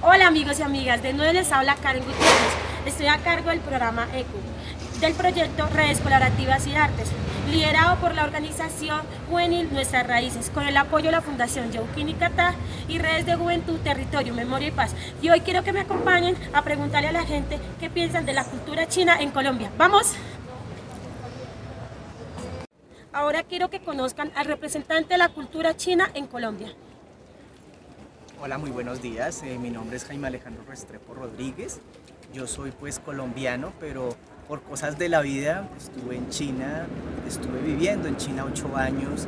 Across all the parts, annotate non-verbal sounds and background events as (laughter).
Hola amigos y amigas, de nuevo les habla Karen Gutiérrez. Estoy a cargo del programa ECU, del proyecto Redes Colaborativas y Artes, liderado por la organización Juvenil Nuestras Raíces, con el apoyo de la Fundación Yauquín y Catá y Redes de Juventud, Territorio, Memoria y Paz. Y hoy quiero que me acompañen a preguntarle a la gente qué piensan de la cultura china en Colombia. ¡Vamos! Ahora quiero que conozcan al representante de la cultura china en Colombia. Hola, muy buenos días. Eh, mi nombre es Jaime Alejandro Restrepo Rodríguez. Yo soy pues colombiano, pero por cosas de la vida estuve en China, estuve viviendo en China ocho años,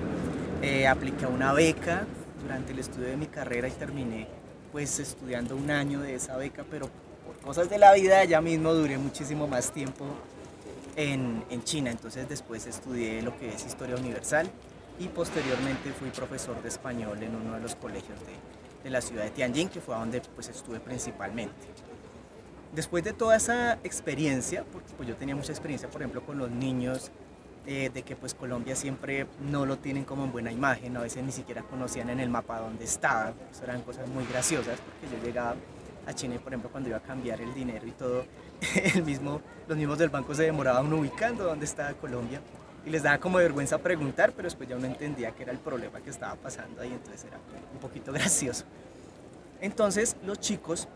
eh, apliqué una beca durante el estudio de mi carrera y terminé pues estudiando un año de esa beca, pero por cosas de la vida ya mismo duré muchísimo más tiempo en, en China. Entonces después estudié lo que es Historia Universal y posteriormente fui profesor de español en uno de los colegios de, de la ciudad de Tianjin, que fue donde pues, estuve principalmente. Después de toda esa experiencia, porque pues, yo tenía mucha experiencia, por ejemplo, con los niños, eh, de que pues Colombia siempre no lo tienen como en buena imagen, a veces ni siquiera conocían en el mapa dónde estaba, eran cosas muy graciosas, porque yo llegaba a China y por ejemplo cuando iba a cambiar el dinero y todo, (laughs) el mismo, los mismos del banco se demoraban ubicando dónde estaba Colombia y les daba como vergüenza preguntar, pero después ya uno entendía que era el problema que estaba pasando ahí, entonces era un poquito (laughs) gracioso. Entonces los chicos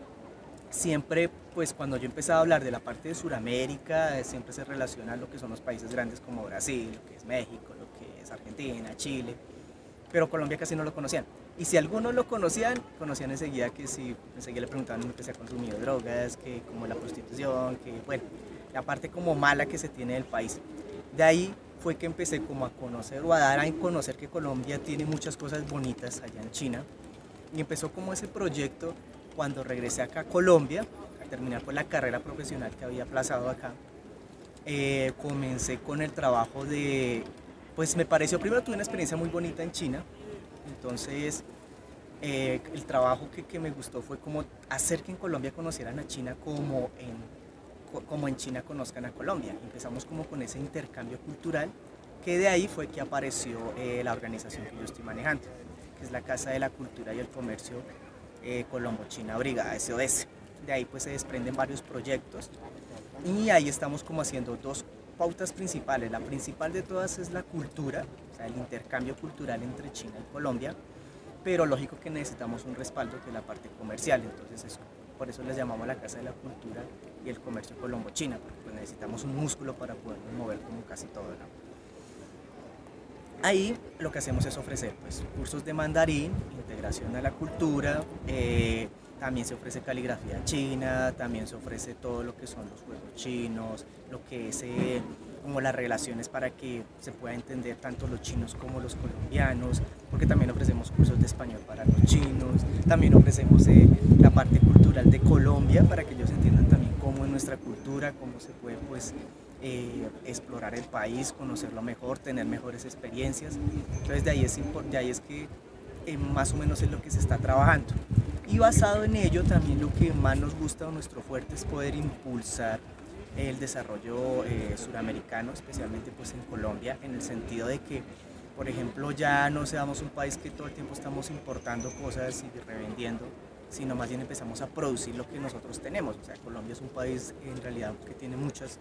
siempre, pues cuando yo empezaba a hablar de la parte de Sudamérica, siempre se relaciona lo que son los países grandes como Brasil, lo que es México, lo que es Argentina, Chile, pero Colombia casi no lo conocían. Y si algunos lo conocían, conocían enseguida que si enseguida le preguntaban que se ha consumido drogas, que como la prostitución, que bueno, la parte como mala que se tiene del país. De ahí fue que empecé como a conocer o a dar a conocer que Colombia tiene muchas cosas bonitas allá en China. Y empezó como ese proyecto cuando regresé acá a Colombia, a terminar con la carrera profesional que había aplazado acá. Eh, comencé con el trabajo de, pues me pareció, primero tuve una experiencia muy bonita en China, entonces eh, el trabajo que, que me gustó fue como hacer que en Colombia conocieran a China como en como en China conozcan a Colombia. Empezamos como con ese intercambio cultural, que de ahí fue que apareció eh, la organización que yo estoy manejando, que es la Casa de la Cultura y el Comercio eh, Colombo-China Brigada SOS. De ahí pues se desprenden varios proyectos y ahí estamos como haciendo dos pautas principales. La principal de todas es la cultura, o sea, el intercambio cultural entre China y Colombia, pero lógico que necesitamos un respaldo que la parte comercial, entonces es por eso les llamamos la Casa de la Cultura y el Comercio Colombo-China, porque pues, necesitamos un músculo para podernos mover como casi todo. Ahí lo que hacemos es ofrecer pues, cursos de mandarín, integración a la cultura, eh, también se ofrece caligrafía china, también se ofrece todo lo que son los juegos chinos, lo que es eh, como las relaciones para que se pueda entender tanto los chinos como los colombianos, porque también ofrecemos cursos de español para los chinos, también ofrecemos eh, la parte cultural de Colombia para que ellos entiendan también cómo es nuestra cultura, cómo se puede pues eh, explorar el país, conocerlo mejor, tener mejores experiencias. Entonces de ahí es, de ahí que eh, más o menos es lo que se está trabajando. Y basado en ello también lo que más nos gusta o nuestro fuerte es poder impulsar el desarrollo eh, suramericano, especialmente pues en Colombia, en el sentido de que, por ejemplo, ya no seamos un país que todo el tiempo estamos importando cosas y revendiendo, sino más bien empezamos a producir lo que nosotros tenemos. O sea, Colombia es un país en realidad que tiene muchas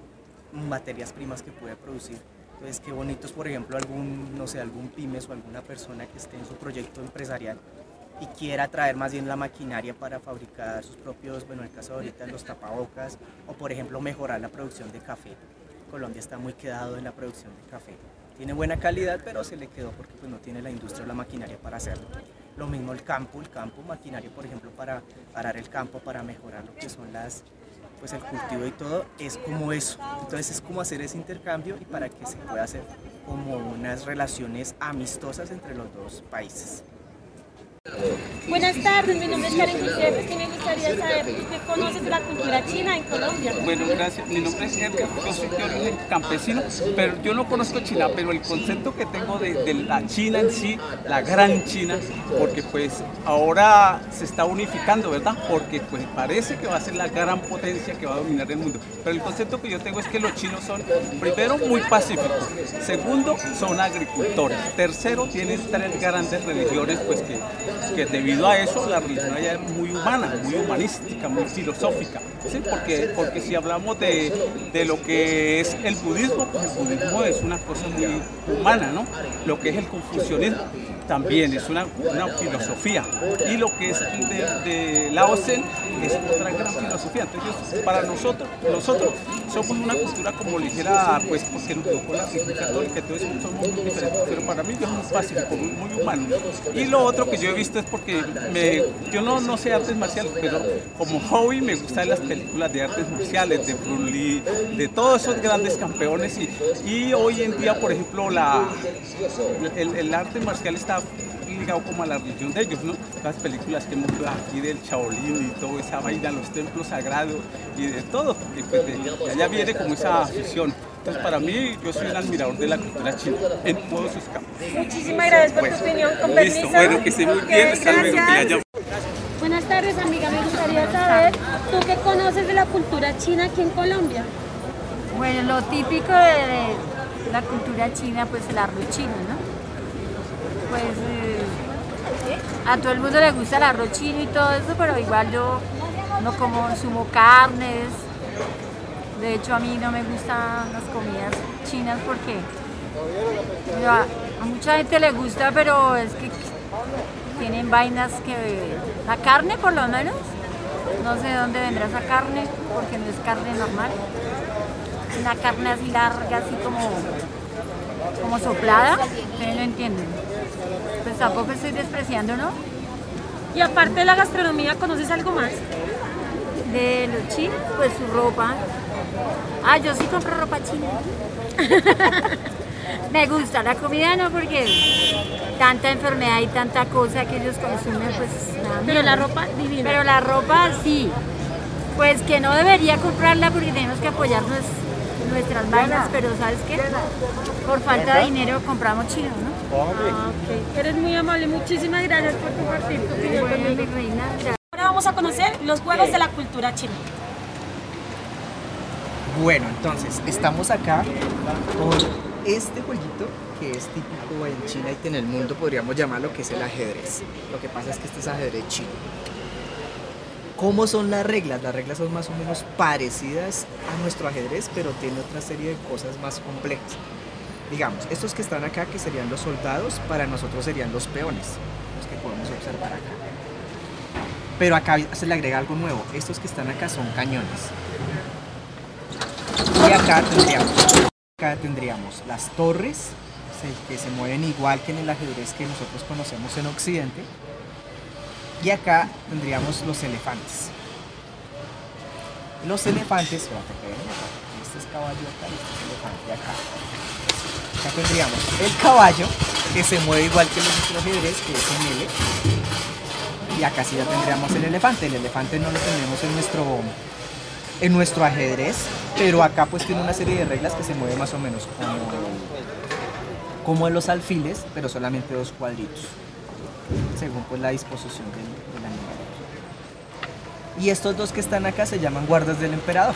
materias primas que puede producir. Entonces, qué bonito es, por ejemplo, algún, no sé, algún pymes o alguna persona que esté en su proyecto empresarial y quiera traer más bien la maquinaria para fabricar sus propios, bueno, en el caso de ahorita los tapabocas, o por ejemplo mejorar la producción de café. Colombia está muy quedado en la producción de café. Tiene buena calidad, pero se le quedó porque pues, no tiene la industria o la maquinaria para hacerlo. Lo mismo el campo, el campo, maquinaria, por ejemplo, para parar el campo, para mejorar lo que son las, pues el cultivo y todo, es como eso. Entonces es como hacer ese intercambio y para que se pueda hacer como unas relaciones amistosas entre los dos países. Buenas tardes, mi nombre es Karen Gutiérrez y me gustaría saber ¿tú qué conoces de la cultura china en Colombia. Bueno, gracias. Mi nombre es Edgar, yo soy de campesino, pero yo no conozco China, pero el concepto que tengo de, de la China en sí, la gran China, porque pues ahora se está unificando, ¿verdad? Porque pues parece que va a ser la gran potencia que va a dominar el mundo. Pero el concepto que yo tengo es que los chinos son, primero, muy pacíficos, segundo, son agricultores, tercero, tienen tres grandes religiones, pues que, que debido a eso la religión allá es muy humana, muy humanística, muy filosófica, ¿sí? porque, porque si hablamos de, de lo que es el budismo, pues el budismo es una cosa muy humana, ¿no? Lo que es el confucianismo también es una, una filosofía y lo que es de, de Lao es otra gran filosofía. Entonces, para nosotros, nosotros somos una cultura como ligera, pues porque nos tocó la religión católica, entonces somos muy diferentes, pero para mí soy muy pacífico, muy, humano. Y lo otro que yo he visto es porque yo no, no sé artes marciales, pero como hobby me gustan las películas de artes marciales, de Bruce de todos esos grandes campeones y, y hoy en día, por ejemplo, la, el, el arte marcial está ligado como a la religión de ellos, ¿no? Las películas que hemos visto aquí del Shaolin y toda esa vaina, los templos sagrados y de todo, y pues de, de allá viene como esa afición. Entonces para mí yo soy un admirador de la cultura china en todos sus campos. Muchísimas gracias por tu opinión, con permiso. Listo, bueno, que esté muy bien, hasta luego, que Buenas tardes, amiga. Me gustaría saber, ¿tú qué conoces de la cultura china aquí en Colombia? Bueno, lo típico de la cultura china, pues el arroz chino, ¿no? Pues eh, a todo el mundo le gusta el arroz chino y todo eso, pero igual yo no como consumo carnes. De hecho, a mí no me gustan las comidas chinas porque a, mucha gente le gusta, pero es que tienen vainas que... La carne, por lo menos, no sé de dónde vendrá esa carne, porque no es carne normal una carne así larga, así como, como soplada, ustedes no entienden. Pues tampoco estoy despreciando, ¿no? Y aparte de la gastronomía, ¿conoces algo más? De los chinos, pues su ropa. Ah, yo sí compro ropa china. (laughs) Me gusta la comida, no, porque tanta enfermedad y tanta cosa que ellos consumen, pues nada. Pero la ropa divina. Pero la ropa sí. Pues que no debería comprarla porque tenemos que apoyar nues- nuestras vainas, pero ¿sabes qué? Por falta de dinero compramos chino, ¿no? Ah, ok. Eres muy amable. Muchísimas gracias por compartir tu opinión Bueno, mi reina, gracias. Ahora vamos a conocer los juegos de la cultura china. Bueno, entonces, estamos acá con este jueguito que es típico en China y en el mundo, podríamos llamarlo que es el ajedrez. Lo que pasa es que este es ajedrez chino. ¿Cómo son las reglas? Las reglas son más o menos parecidas a nuestro ajedrez, pero tiene otra serie de cosas más complejas. Digamos, estos que están acá, que serían los soldados, para nosotros serían los peones, los que podemos observar acá. Pero acá se le agrega algo nuevo. Estos que están acá son cañones. Y acá tendríamos, acá tendríamos las torres, que se mueven igual que en el ajedrez que nosotros conocemos en Occidente. Y acá tendríamos los elefantes. Los elefantes, este es caballo acá y este es elefante acá. Acá tendríamos el caballo, que se mueve igual que nuestro ajedrez, que es en L. Y acá sí ya tendríamos el elefante. El elefante no lo tenemos en nuestro, en nuestro ajedrez, pero acá pues tiene una serie de reglas que se mueve más o menos como, como en los alfiles, pero solamente dos cuadritos, según pues la disposición del, del animal. Y estos dos que están acá se llaman guardas del emperador.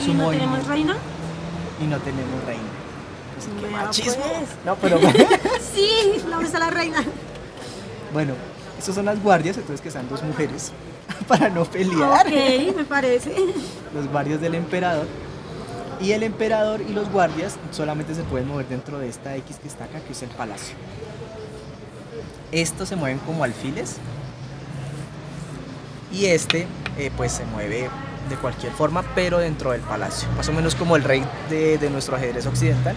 ¿Y Su no movimiento. tenemos reina? Y no tenemos reina. Pues, qué machismo. pues. No, pero (laughs) Sí, ¿dónde está la reina? bueno, estos son las guardias, entonces que están dos mujeres (laughs) para no pelear. Ok, me parece. (laughs) los guardias del emperador. Y el emperador y los guardias solamente se pueden mover dentro de esta X que está acá, que es el palacio. Estos se mueven como alfiles. Y este, eh, pues se mueve de cualquier forma, pero dentro del palacio. Más o menos como el rey de, de nuestro ajedrez occidental,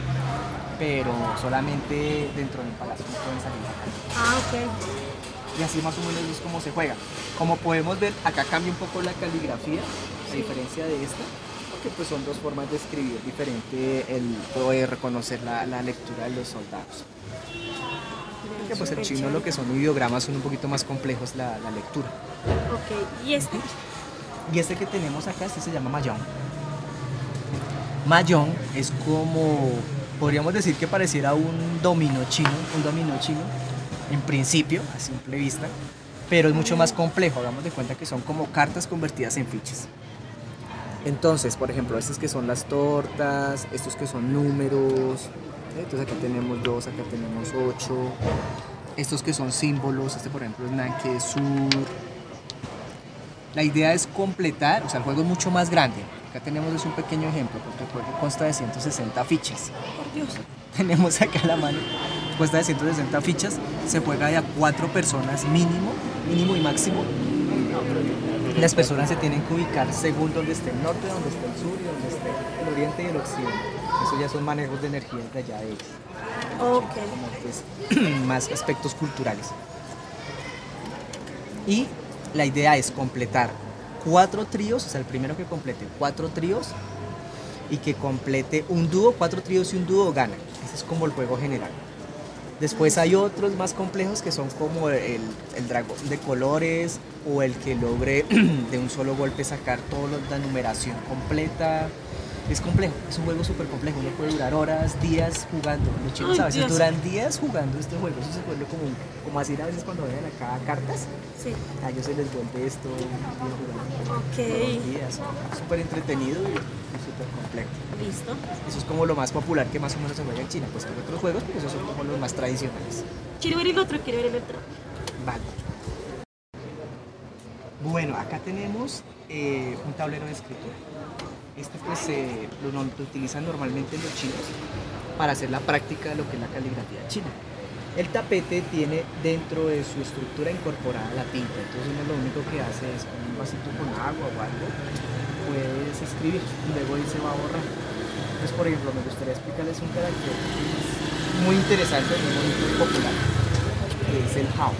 pero solamente dentro del palacio, no pueden salir acá. Ah, ok. Y así más o menos es como se juega. Como podemos ver, acá cambia un poco la caligrafía, a diferencia de esta, porque pues son dos formas de escribir diferente el poder reconocer la, la lectura de los soldados. Porque pues el chino lo que son ideogramas son un poquito más complejos la, la lectura. Ok, ¿y este? Y este que tenemos acá, este se llama Mahjong. Mahjong es como, podríamos decir que pareciera un dominó chino, un dominó chino, en principio, a simple vista, pero es mucho más complejo, hagamos de cuenta que son como cartas convertidas en fichas. Entonces, por ejemplo, estas que son las tortas, estos que son números. Entonces acá tenemos dos, acá tenemos ocho, estos que son símbolos, este por ejemplo es Nanke Sur, la idea es completar, o sea, el juego es mucho más grande. Acá tenemos es un pequeño ejemplo, porque el juego consta de 160 fichas. Por Dios. Tenemos acá la mano, consta de 160 fichas, se juega de a cuatro personas mínimo, mínimo y máximo. Las personas se tienen que ubicar según donde esté el norte, donde esté el sur y donde esté el oriente y el occidente. Eso ya son manejos de energía de allá de ellos Ok. como pues, (clears throat) más aspectos culturales. Y la idea es completar cuatro tríos, o sea, el primero que complete cuatro tríos y que complete un dúo, cuatro tríos y un dúo gana. Ese es como el juego general. Después hay otros más complejos que son como el, el dragón de colores o el que logre (clears throat) de un solo golpe sacar toda la numeración completa. Es complejo, es un juego súper complejo, uno puede durar horas, días jugando. Los chicos Ay, a veces Dios. duran días jugando este juego, eso se vuelve como, como así a veces cuando ven acá cartas, Sí. a ellos se les vuelve esto un día jugando Ok. todos los días, súper entretenido y, y súper complejo. Listo. Eso es como lo más popular que más o menos se juega en China, pues hay otros juegos, pero esos son como los más tradicionales. Quiero ver el otro, quiero ver el otro. Vale. Bueno, acá tenemos eh, un tablero de escritura. Este pues eh, lo, lo utilizan normalmente los chinos para hacer la práctica de lo que es la caligrafía china. El tapete tiene dentro de su estructura incorporada la tinta, entonces uno lo único que hace es con un vasito con agua o algo, puedes escribir y luego él se va a borrar. Entonces, por ejemplo, me gustaría explicarles un carácter muy interesante, muy popular, que es el how.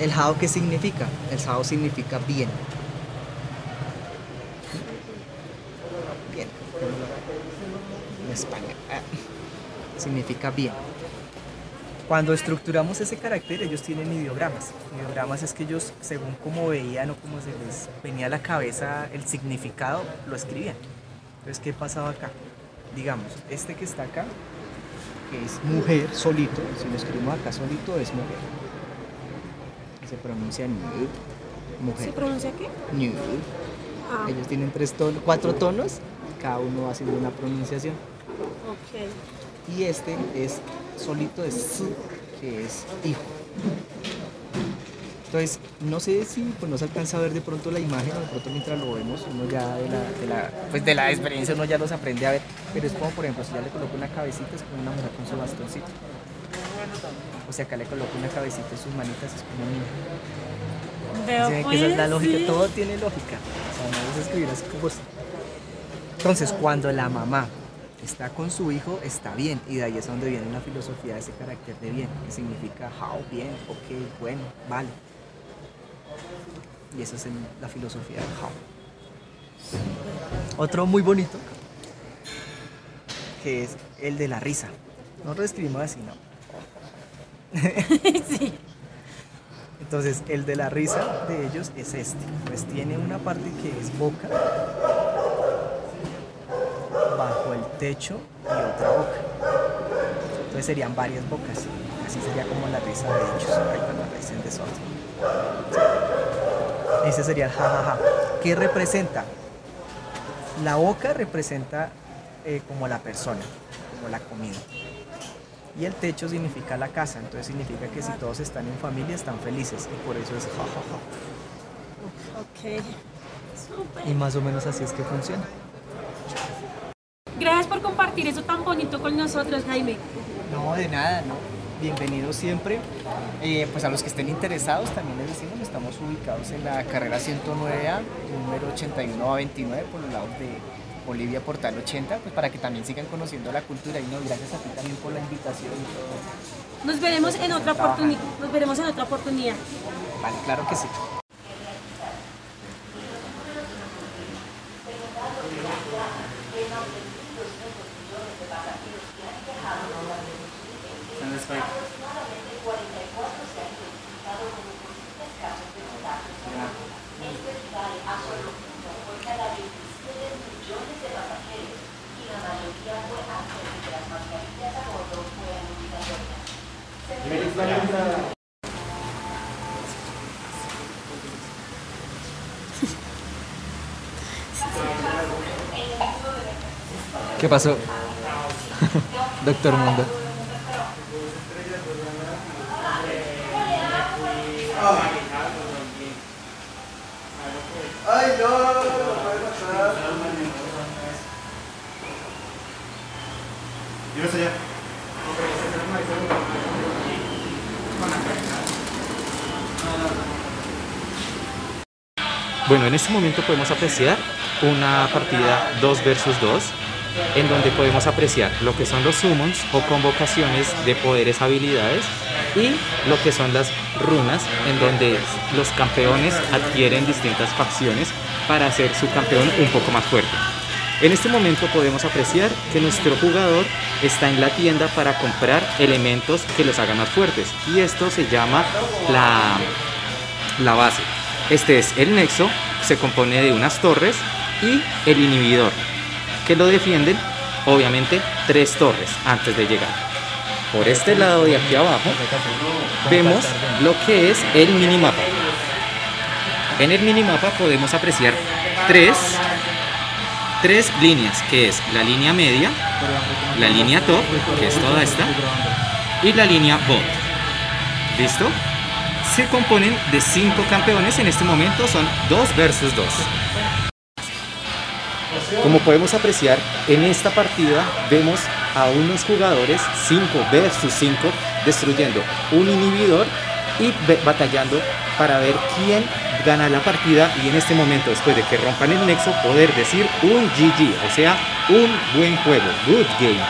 ¿El how qué significa? El how significa bien. Bien. En España. ah, Significa bien. Cuando estructuramos ese carácter, ellos tienen ideogramas. Ideogramas es que ellos, según cómo veían o cómo se les venía a la cabeza el significado, lo escribían. Entonces, ¿qué pasaba acá? Digamos, este que está acá, que es mujer solito, si lo escribimos acá solito, es mujer. Se pronuncia nu, ¿Se mujer. pronuncia qué? Nu. Ah, Ellos tienen tres tonos, cuatro tonos, cada uno haciendo una pronunciación. ok. Y este es solito es su, que es hijo. Entonces, no sé si pues, no se alcanza a ver de pronto la imagen o de pronto mientras lo vemos, uno ya de la, de la, pues de la experiencia uno ya los aprende a ver. Pero es como, por ejemplo, si ya le coloco una cabecita, es como una mujer con su bastoncito. O sea, acá le coloco una cabecita en sus manitas, es como niño. Veo que esa es la pues, lógica, sí. todo tiene lógica. O sea, no es escribir así como. Entonces, cuando la mamá está con su hijo, está bien. Y de ahí es donde viene la filosofía de ese carácter de bien, que significa how, bien, ok, bueno, vale. Y esa es la filosofía del how. Otro muy bonito, que es el de la risa. No lo escribimos así, no. (laughs) Entonces, el de la risa de ellos es este. Pues tiene una parte que es boca, bajo el techo y otra boca. Entonces serían varias bocas. Así sería como la risa de ellos. Ahí está la risa en desorden. Ese sería el jajaja. ¿Qué representa? La boca representa eh, como la persona, como la comida. Y el techo significa la casa, entonces significa que si todos están en familia están felices y por eso es jajaja. Ok. Súper. Y más o menos así es que funciona. Gracias por compartir eso tan bonito con nosotros, Jaime. No, de nada, ¿no? Bienvenidos siempre. Eh, pues a los que estén interesados también les decimos, estamos ubicados en la carrera 109A, número 81 a 29, por los lados de Bolivia Portal 80, pues para que también sigan conociendo la cultura y no, gracias a ti también por la invitación y todo. Nos veremos en otra oportunidad. Nos veremos en otra oportunidad. Vale, claro que sí. ¿Qué pasó? (laughs) Doctor Mundo. Ay, no, no puede pasar. Dime allá. Bueno, en este momento podemos apreciar una partida 2 versus 2 en donde podemos apreciar lo que son los summons o convocaciones de poderes habilidades y lo que son las runas en donde los campeones adquieren distintas facciones para hacer su campeón un poco más fuerte. En este momento podemos apreciar que nuestro jugador está en la tienda para comprar elementos que los hagan más fuertes y esto se llama la, la base. Este es el nexo, se compone de unas torres y el inhibidor, que lo defienden obviamente tres torres antes de llegar. Por este lado de aquí abajo vemos lo que es el minimapa. En el minimapa podemos apreciar tres, tres líneas, que es la línea media, la línea top, que es toda esta, y la línea bot. ¿Listo? Se componen de cinco campeones, en este momento son 2 versus 2. Como podemos apreciar, en esta partida vemos a unos jugadores 5 versus 5 destruyendo un inhibidor y batallando para ver quién gana la partida y en este momento después de que rompan el nexo poder decir un GG, o sea, un buen juego, good game.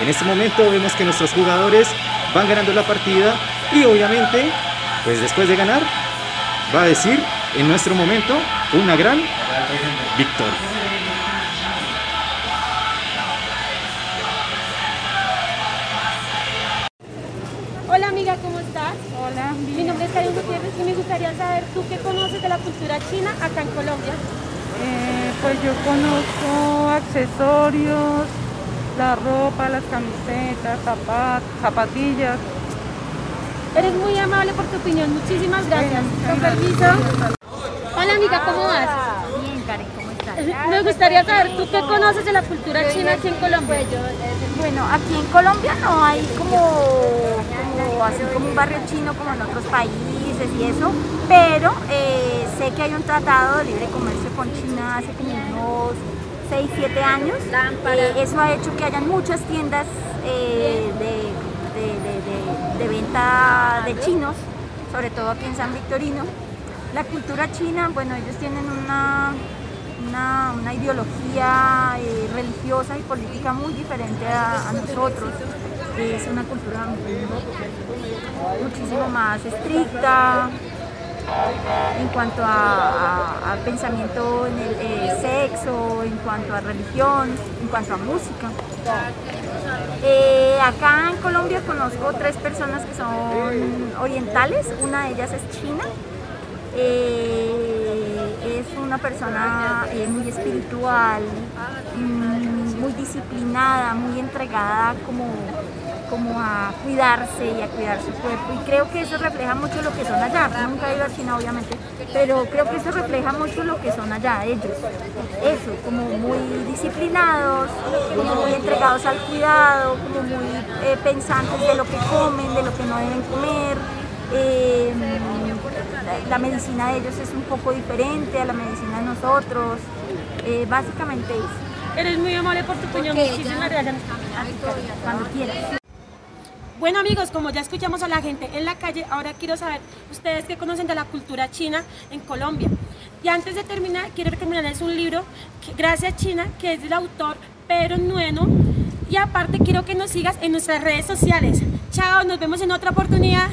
En este momento vemos que nuestros jugadores van ganando la partida y obviamente, pues después de ganar, va a decir en nuestro momento una gran victoria. De la cultura china acá en Colombia. Eh, pues yo conozco accesorios, la ropa, las camisetas, zapat- zapatillas. Eres muy amable por tu opinión, muchísimas gracias. Con permiso. Hola amiga, ¿cómo vas? Bien, Karen, ¿cómo estás? (laughs) Me gustaría saber tú qué conoces de la cultura china aquí en Colombia. Bueno, aquí en Colombia no hay como, como así como un barrio chino como en otros países y eso, pero eh, sé que hay un tratado de libre comercio con China hace como unos 6, 7 años. Eh, eso ha hecho que hayan muchas tiendas eh, de, de- de- de- de venta de chinos, sobre todo aquí en San Victorino. La cultura china, bueno, ellos tienen una, una, una ideología eh, religiosa y política muy diferente a, a nosotros. Es una cultura muchísimo más estricta en cuanto a, pensamiento en el eh, sexo, en cuanto a religión, en cuanto a música. Eh, acá en Colombia conozco tres personas que son orientales, una de ellas es china, eh, es una persona muy espiritual, mm, muy disciplinada, muy entregada como, como a cuidarse y a cuidar su cuerpo. Y creo que eso refleja mucho lo que son allá. Nunca he ido a China, obviamente, pero creo que eso refleja mucho lo que son allá ellos. Eso, como muy disciplinados, como muy entregados al cuidado, como muy eh, pensantes de lo que comen, de lo que no deben comer. Eh, la, la medicina de ellos es un poco diferente a la medicina de nosotros. Eh, básicamente eso. Eres muy amable por tu opinión, muchísimas gracias. Cuando quieras. Bueno amigos, como ya escuchamos a la gente en la calle, ahora quiero saber ustedes qué conocen de la cultura china en Colombia. Y antes de terminar, quiero recomendarles un libro, que, Gracias China, que es del autor Pedro Nueno. Y aparte quiero que nos sigas en nuestras redes sociales. Chao, nos vemos en otra oportunidad.